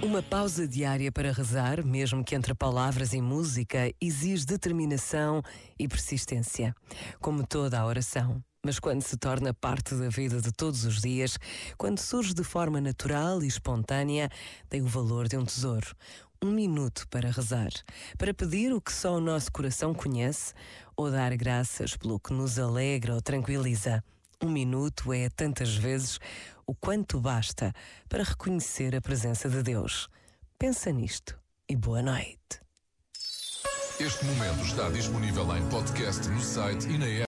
Uma pausa diária para rezar, mesmo que entre palavras e música, exige determinação e persistência, como toda a oração. Mas quando se torna parte da vida de todos os dias, quando surge de forma natural e espontânea, tem o valor de um tesouro. Um minuto para rezar, para pedir o que só o nosso coração conhece ou dar graças pelo que nos alegra ou tranquiliza. Um minuto é tantas vezes o quanto basta para reconhecer a presença de Deus. Pensa nisto e boa noite. Este momento está disponível em podcast no site e na.